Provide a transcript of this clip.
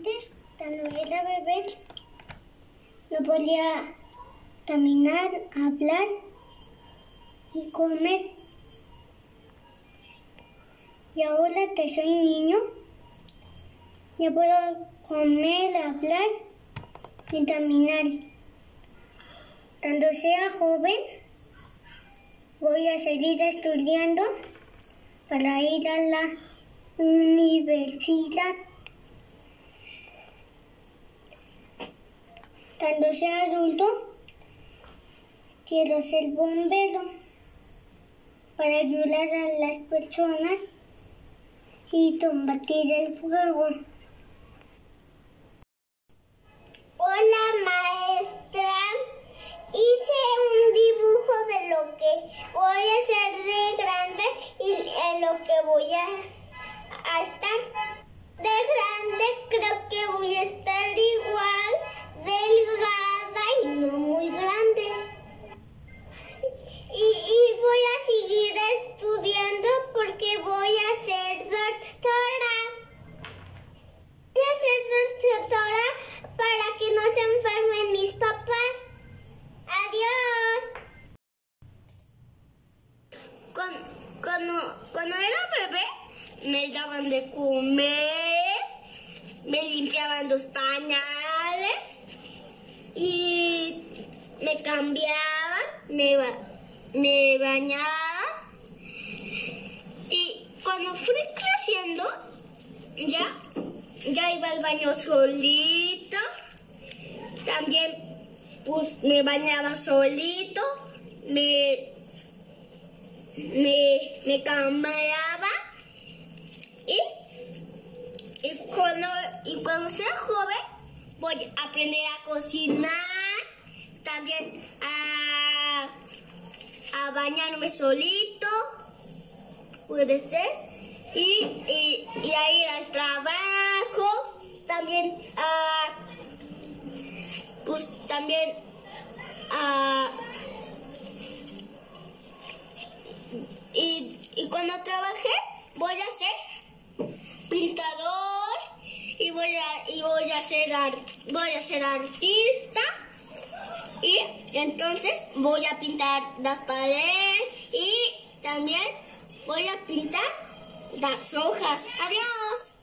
Antes, cuando era bebé, no podía caminar, hablar y comer. Y ahora que soy niño, ya puedo comer, hablar y caminar. Cuando sea joven, voy a seguir estudiando para ir a la universidad. Cuando sea adulto, quiero ser bombero para ayudar a las personas y combatir el fuego. Hola maestra, hice un dibujo de lo que voy a hacer de grande y en lo que voy a, a estar. De grande creo que voy a estar igual, delgada y no muy grande. Y, y voy a seguir estudiando porque voy a ser doctora. Voy a ser doctora para que no se enfermen mis papás. Adiós. Cuando, cuando, era bebé, me daban de comer, me limpiaban los pañales y me cambiaban, me, ba- bañaban. Y cuando fui creciendo, ya, ya iba al baño solito. También pues, me bañaba solito, me, me cambiaba y, y, cuando, y cuando sea joven voy a aprender a cocinar, también a, a bañarme solito, puede ser, y, y, y a ir al trabajo, también a, pues también a cuando trabajé voy a ser pintador y voy a y voy a ser ar- voy a ser artista y entonces voy a pintar las paredes y también voy a pintar las hojas. Adiós.